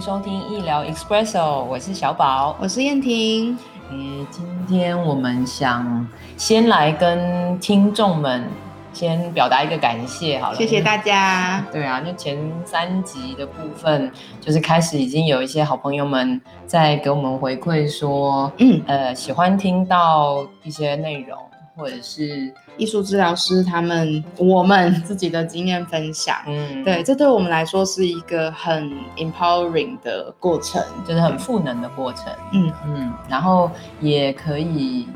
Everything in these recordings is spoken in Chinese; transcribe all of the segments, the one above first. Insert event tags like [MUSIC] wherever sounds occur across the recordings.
收听医疗 Espresso，我是小宝。我是燕婷。诶，今天我们想先来跟听众们先表达一个感谢，好了，谢谢大家。对啊，就前三集的部分，就是开始已经有一些好朋友们在给我们回馈说，嗯，呃，喜欢听到一些内容，或者是艺术治疗师他们我们自己的经验分享，嗯，对，，这对我们来说是一个很 empowering 的过程。就是很赋能的过程。嗯，嗯，然后也可以，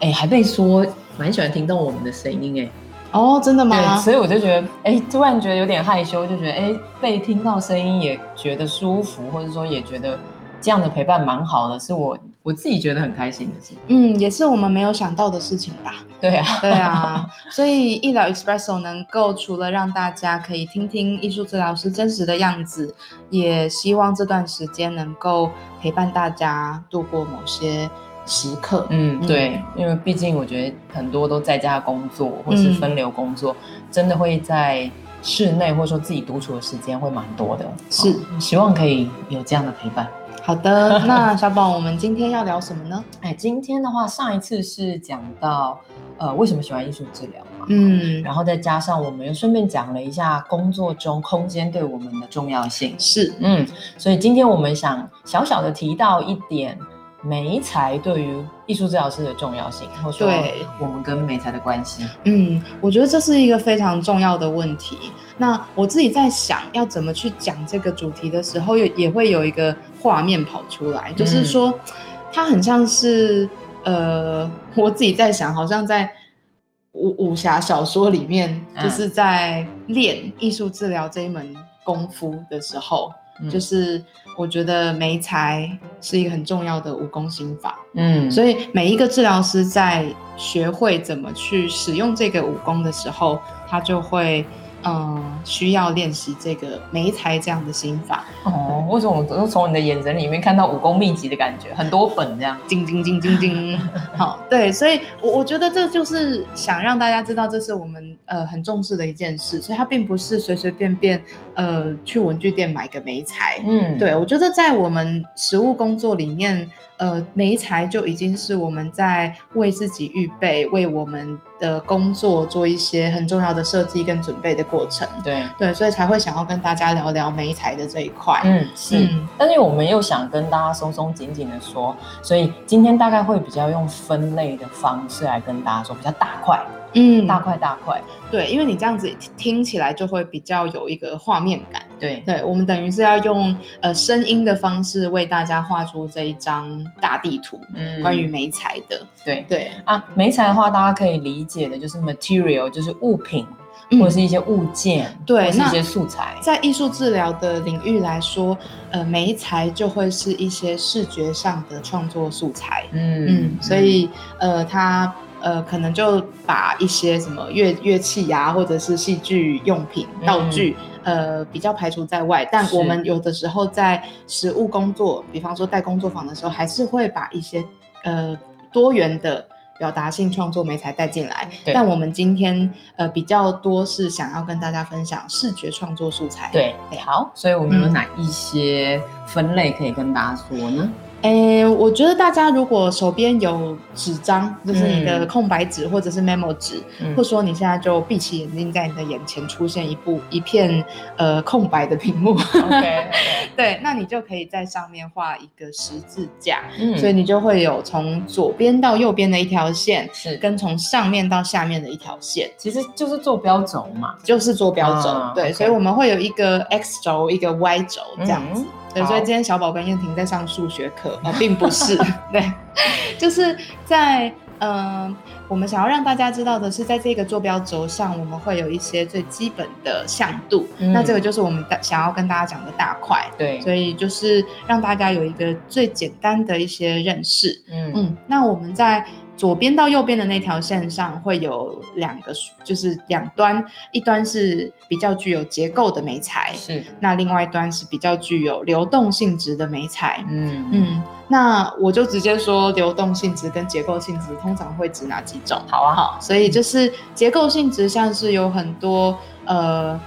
哎，还被说蛮喜欢听到我们的声音，哎，哦，真的吗对，吗？所以我就觉得，哎，突然觉得有点害羞，就觉得，哎，被听到声音也觉得舒服，或者说也觉得这样的陪伴蛮好的，是我我自己觉得很开心的事。嗯，也是我们没有想到的事情吧？[LAUGHS] 对啊，对啊，所以医疗 Espresso 能够除了让大家可以听听艺术治疗师真实的样子，也希望这段时间能够陪伴大家度过某些时刻。嗯，嗯对，因为毕竟我觉得很多都在家工作或是嗯分流工作，真的会在室内或者说自己独处的时间会蛮多的。是哦希望可以有这样的陪伴。好的，那 [LAUGHS] 小宝，我们今天要聊什么呢？哎，今天的话，上一次是讲到呃为什么喜欢艺术治疗嘛，嗯，然后再加上我们又顺便讲了一下工作中空间对我们的重要性。是，嗯，所以今天我们想小小的提到一点美材对于艺术治疗师的重要性，或者说对我们跟美材的关系。嗯，我觉得这是一个非常重要的问题。那我自己在想要怎么去讲这个主题的时候，也也会有一个画面跑出来，就是说，它很像是呃，我自己在想，好像在武武侠小说里面，嗯就是在练艺术治疗这一门功夫的时候，嗯就是我觉得梅才是一个很重要的武功心法。嗯，所以每一个治疗师在学会怎么去使用这个武功的时候，他就会嗯需要练习这个梅才这样的心法，哦，为什么我都从你的眼神里面看到武功秘籍的感觉，很多本这样。叮叮叮叮叮。好，对，所以我我觉得这就是想让大家知道，这是我们呃很重视的一件事，所以它并不是随随便便呃去文具店买个眉材。嗯，对，我觉得在我们实务工作里面，呃，眉材就已经是我们在为自己预备、为我们的工作做一些很重要的设计跟准备的过程。对，对，所以才会想要跟大家聊聊眉材的这一块。嗯是。嗯但是我们又想跟大家松松紧紧的说，所以今天大概会比较用分类的方式来跟大家说，比较大块、嗯大块、大块。对，因为你这样子听起来就会比较有一个画面感。对，对，我们等于是要用呃声音的方式为大家画出这一张大地图，嗯关于媒材的。对对，啊，媒材的话，大家可以理解的就是 material，就是物品、嗯或者是一些物件，对那一些素材。在艺术治疗的领域来说，呃，媒材就会是一些视觉上的创作素材。嗯嗯，所以呃，它呃可能就把一些什么乐乐器呀、或者是戏剧用品、道具，呃，比较排除在外。但我们有的时候在实务工作，比方说带工作坊的时候，还是会把一些呃多元的。表达性创作媒材带进来，但我们今天呃比较多是想要跟大家分享视觉创作素材。对，好，所以我们有嗯哪一些分类可以跟大家说呢？诶，我觉得大家如果手边有纸张，就是你的嗯空白纸或者是 memo 纸，嗯。或者说你现在就闭起眼睛，在你的眼前出现一部一片呃空白的屏幕，OK，[LAUGHS] 对，那你就可以在上面画一个十字架，嗯。所以你就会有从左边到右边的一条线，是。跟从上面到下面的一条线。其实就是坐标轴嘛，就是坐标轴，啊对所以我们会有一个 x 轴，一个 y 轴这样子。嗯对，所以今天小宝跟燕婷在上数学课，呃，并不是，[LAUGHS] 对，就是在嗯、呃我们想要让大家知道的是，在这个坐标轴上，我们会有一些最基本的向度，嗯那这个就是我们大想要跟大家讲的大块，对，所以就是让大家有一个最简单的一些认识。嗯。嗯，那我们在左边到右边的那条线上会有两个，就是两端，一端是比较具有结构的媒材，是，那另外一端是比较具有流动性质的媒材。嗯嗯，那我就直接说流动性质跟结构性质通常会指哪几种？好啊，好，所以就是结构性质，像是有很多呃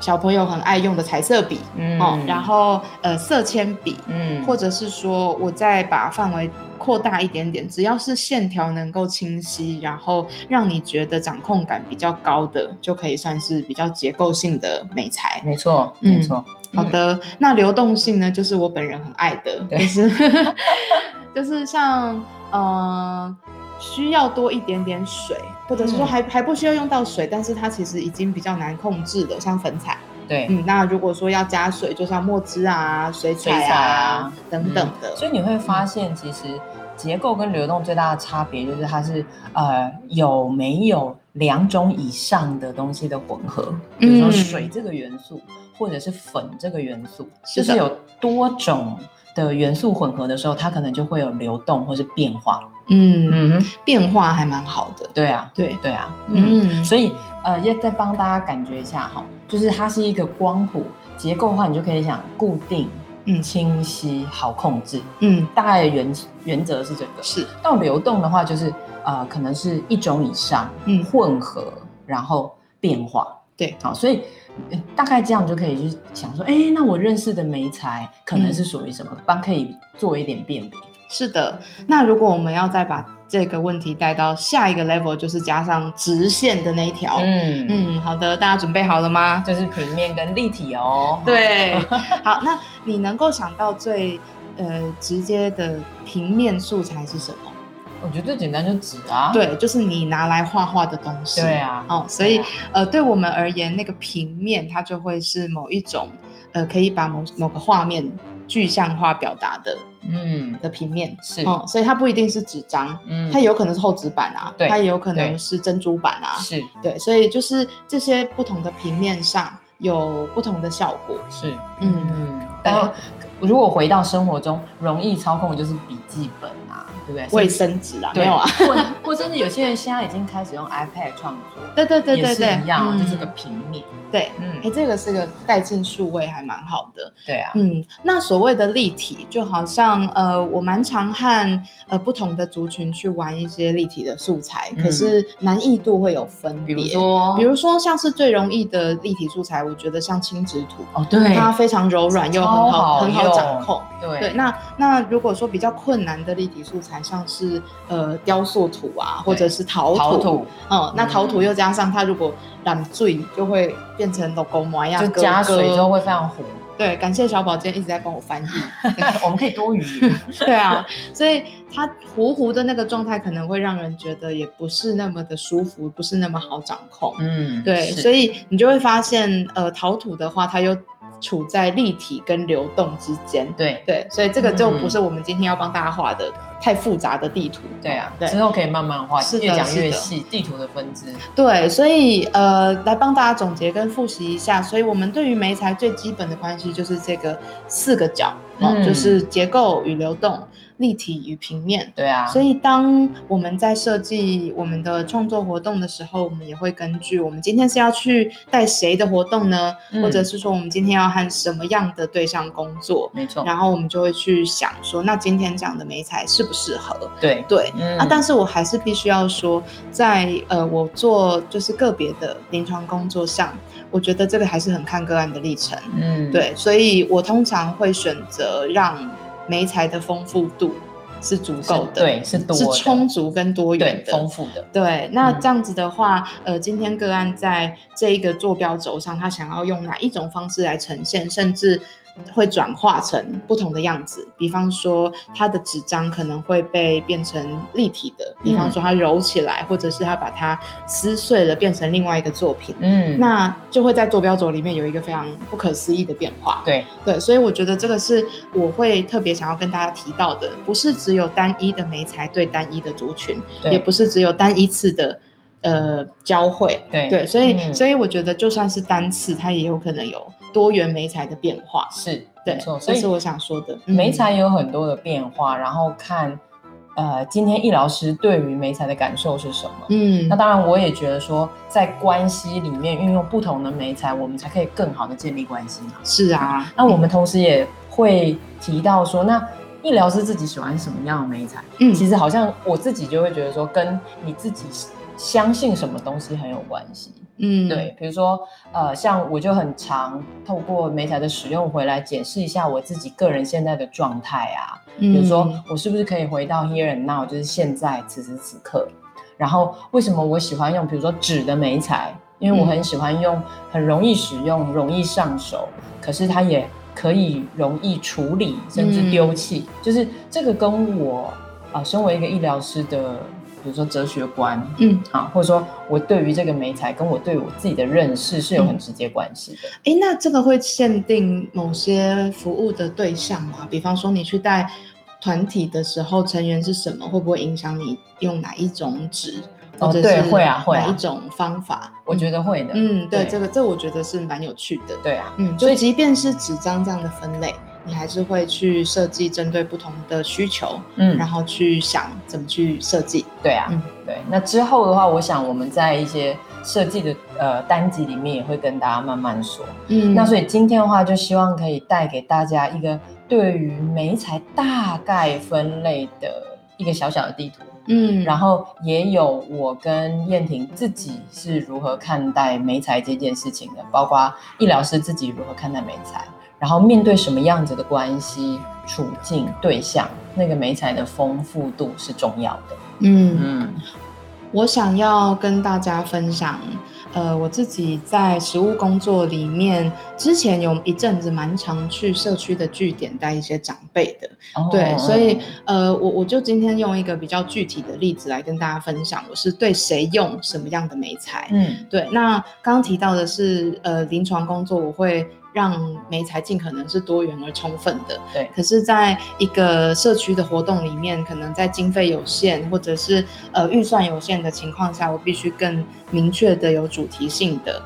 小朋友很爱用的彩色笔，嗯。哦，然后呃色铅笔，嗯。或者是说我再把范围扩大一点点，只要是线条能够清晰，然后让你觉得掌控感比较高的，就可以算是比较结构性的美材。没错嗯。没错，好的，那流动性呢，就是我本人很爱的，对。就是 [LAUGHS] 就是像呃需要多一点点水，或者是说嗯还、还不需要用到水，但是它其实已经比较难控制的，像粉彩。对。嗯，那如果说要加水，就像墨汁啊、水彩水彩啊啊等等的。所以你会发现，其实结构跟流动最大的差别就是它是呃有没有两种以上的东西的混合，比如说嗯水这个元素，或者是粉这个元素，是就是有多种的元素混合的时候，它可能就会有流动或是变化。嗯，嗯，变化还蛮好的。对啊，对，对啊，嗯。嗯，所以呃，要再帮大家感觉一下哈，就是它是一个光谱结构的话，你就可以想固定、嗯清晰、好控制。嗯大概的原原则是这个。是到流动的话，就是呃，可能是一种以上，嗯混合，然后变化。对，好，所以呃大概这样就可以去想说，哎，那我认识的媒材可能是属于什么，帮可以做一点辨别。是的。那如果我们要再把这个问题带到下一个 level，就是加上直线的那一条。嗯嗯，嗯，好的，大家准备好了吗？就是平面跟立体哦。对，好，那你能够想到最呃直接的平面素材是什么？我觉得最简单就纸啊。对，就是你拿来画画的东西。对啊。哦，所以呃，对我们而言，那个平面它就会是某一种呃，可以把某某个画面具象化表达的嗯，的平面。是，哦，所以它不一定是纸张，嗯。它有可能是厚纸板啊，对。它也有可能是珍珠板啊，是。对，所以就是这些不同的平面上有不同的效果。是，嗯。嗯。然后如果回到生活中，容易操控的就是笔记本。啊，对不对？卫生纸啊，没有啊？或或甚至有些人现在已经开始用 iPad 创作，对对对对对，一样，嗯就是个平面。对。嗯哎，，这个是个带进数位，还蛮好的。对啊，嗯，那所谓的立体，就好像呃，我蛮常和呃不同的族群去玩一些立体的素材，可嗯是难易度会有分比别。如说，比如说像是最容易的立体素材，我觉得像轻质图，哦，对，它非常柔软又很好好很好掌控。对对，那那如果说比较困难的立体素材，像是呃雕塑土啊，或者是陶土，陶土嗯，那陶土嗯又加上它如果染醉，就会变成 logo 模样，就加水之后。会非常红。对，感谢小宝今天一直在帮我翻译。[LAUGHS] 我们可以多余。[LAUGHS] 对啊，所以它糊糊的那个状态可能会让人觉得也不是那么的舒服，不是那么好掌控。嗯，对，所以你就会发现，呃，陶土的话，它又处在立体跟流动之间。对对，所以这个就嗯不是我们今天要帮大家画的太复杂的地图。对啊，对之后可以慢慢画，越讲越细，地图的分支。对，所以呃，来帮大家总结跟复习一下。所以我们对于媒材最基本的关系就是这个四个角，哦，嗯就是结构与流动、立体与平面。对啊，所以，当我们在设计我们的创作活动的时候，我们也会根据我们今天是要去带谁的活动呢，嗯或者是说我们今天要和什么样的对象工作，没错，然后我们就会去想说，那今天讲的媒材适不适合？对，对，嗯啊，但是我还是必须要说，在呃我做就是个别的临床工作上，我觉得这个还是很看个案的历程。嗯，对，所以我通常会选择让媒材的丰富度是足，够的，对，是多是充足跟多元，的。丰富的，对，那嗯。这样子的话，呃，今天个案在这一个坐标轴上，他想要用哪一种方式来呈现，甚至会转化成不同的样子。比方说，它的纸张可能会被变成立体的，比嗯方说它揉起来，或者是它把它撕碎了变成另外一个作品，嗯，那就会在坐标轴里面有一个非常不可思议的变化。对，对，所以我觉得这个是我会特别想要跟大家提到的，不是只有单一的媒材对单一的族群，也不是只有单一次的呃交汇。对对，所以、嗯所以我觉得就算是单次，它也有可能有多元媒材的变化。是，对没错，，所以这是我想说的。嗯媒材有很多的变化，然后看，呃，今天易老师对于媒材的感受是什么？嗯，那当然，我也觉得说，在关系里面运用不同的媒材，我们才可以更好的建立关系嘛。是啊，那我们同时也会提到说，那医疗师自己喜欢什么样的媒材？嗯其实好像我自己就会觉得说，跟你自己相信什么东西很有关系。嗯，对，比如说，呃，像我就很常透过美彩的使用回来解释一下我自己个人现在的状态啊，嗯，比如说我是不是可以回到 here and now，就是现在此时此刻。然后为什么我喜欢用，比如说纸的美彩，因为我很喜欢用，很容易使用，容易上手，可是它也可以容易处理，甚至丢弃，就是这个跟我啊、身为一个医疗师的。比如说哲学观，嗯，啊，或者说我对于这个美彩跟我对我自己的认识是有很直接关系的。哎，那这个会限定某些服务的对象吗？比方说你去带团体的时候，成员是什么，会不会影响你用哪一种纸？哦对会啊会啊哪一种方法？我觉得会的。嗯，对，对这个这我觉得是蛮有趣的。对啊，嗯，所以即便是纸张这样的分类，你还是会去设计针对不同的需求，嗯然，后去想怎么去设计。对啊，嗯对。那之后的话，我想我们在一些设计的呃单集里面也会跟大家慢慢说。嗯那所以今天的话，就希望可以带给大家一个对于美材大概分类的一个小小的地图。嗯，然后也有我跟燕婷自己是如何看待美材这件事情的，包括医疗师自己如何看待美材，然后面对什么样子的关系、处境、对象，那个美材的丰富度是重要的。嗯嗯我想要跟大家分享，呃，我自己在实务工作里面，之前有一阵子蛮常去社区的据点带一些长辈的，哦对，所以呃，我我就今天用一个比较具体的例子来跟大家分享，我是对谁用什么样的美材。嗯对，那刚刚提到的是，呃，临床工作我会让媒材尽可能是多元而充分的。对可是，在一个社区的活动里面，可能在经费有限或者是呃预算有限的情况下，我必须更明确的有主题性的，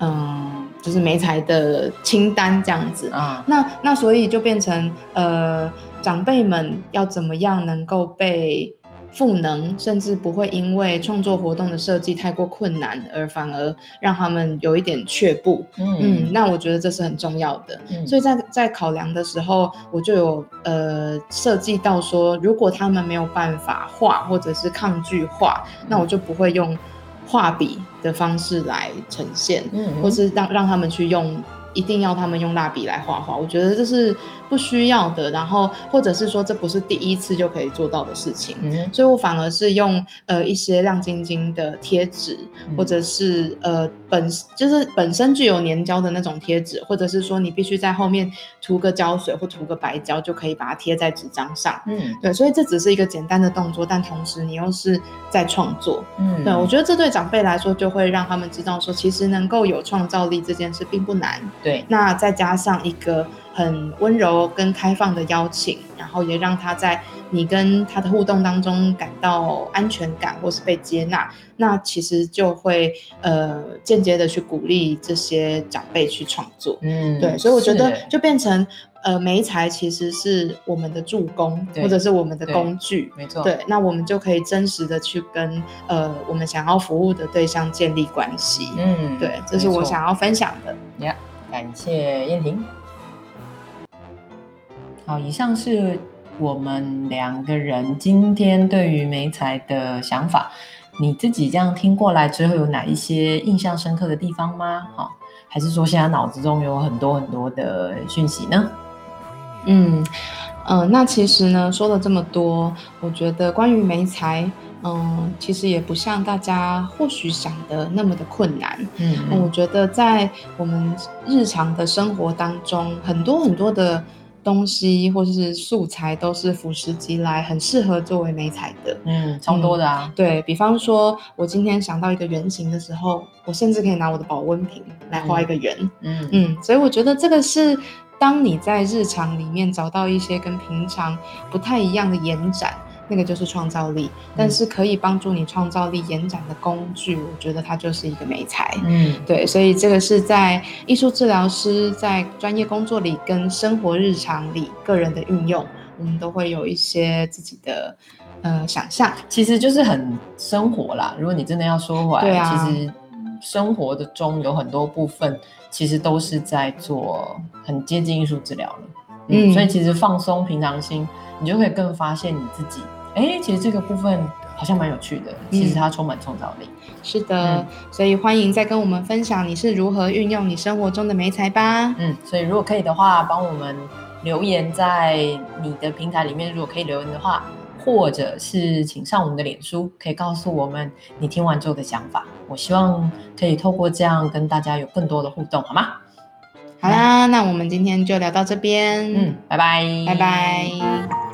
嗯，就是媒材的清单这样子。啊那那所以就变成呃，长辈们要怎么样能够被赋能，甚至不会因为创作活动的设计太过困难，而反而让他们有一点却步。嗯，嗯那我觉得这是很重要的。嗯所以在在考量的时候，我就有呃设计到说，如果他们没有办法画或者是抗拒画，那我就不会用画笔的方式来呈现，嗯或是让让他们去用，一定要他们用蜡笔来画画。我觉得这是不需要的，然后或者是说这不是第一次就可以做到的事情。嗯所以我反而是用呃一些亮晶晶的贴纸，嗯或者是呃本就是本身具有粘胶的那种贴纸，或者是说你必须在后面涂个胶水或涂个白胶就可以把它贴在纸张上。嗯对，所以这只是一个简单的动作，但同时你又是在创作。嗯对，我觉得这对长辈来说就会让他们知道说，其实能够有创造力这件事并不难。对那再加上一个很温柔跟开放的邀请，然后也让他在你跟他的互动当中感到安全感或是被接纳，那其实就会呃间接的去鼓励这些长辈去创作。嗯对，所以我觉得就变成呃媒材其实是我们的助攻或者是我们的工具。没错，对，那我们就可以真实的去跟呃我们想要服务的对象建立关系。嗯对，这是我想要分享的。呀，感谢燕婷。好，以上是我们两个人今天对于美彩的想法。你自己这样听过来之后，有哪一些印象深刻的地方吗？好，还是说现在脑子中有很多很多的讯息呢？嗯，呃，那其实呢，说了这么多，我觉得关于媒材，嗯、其实也不像大家或许想的那么的困难。嗯我觉得在我们日常的生活当中，很多很多的东西或是素材都是俯拾即来，很适合作为媒材的。嗯，超多的啊。对比方说，我今天想到一个圆形的时候，我甚至可以拿我的保温瓶来画一个圆。嗯嗯，所以我觉得这个是当你在日常里面找到一些跟平常不太一样的延展，那个就是创造力。但是可以帮助你创造力延展的工具，我觉得它就是一个美材。嗯对，所以这个是在艺术治疗师在专业工作里跟生活日常里个人的运用，我们都会有一些自己的呃想象。其实就是很生活啦。如果你真的要说回来，对啊其实生活的中有很多部分，其实都是在做很接近艺术治疗了。嗯所以其实放松平常心，你就可以更发现你自己。哎，其实这个部分好像蛮有趣的。其实它充满创造力。是的，所以欢迎再跟我们分享你是如何运用你生活中的美才吧。嗯，所以如果可以的话，帮我们留言在你的平台里面。如果可以留言的话，或者是请上我们的脸书，可以告诉我们你听完之后的想法。我希望可以透过这样跟大家有更多的互动，好吗？好啦，那我们今天就聊到这边。嗯，拜拜，拜拜。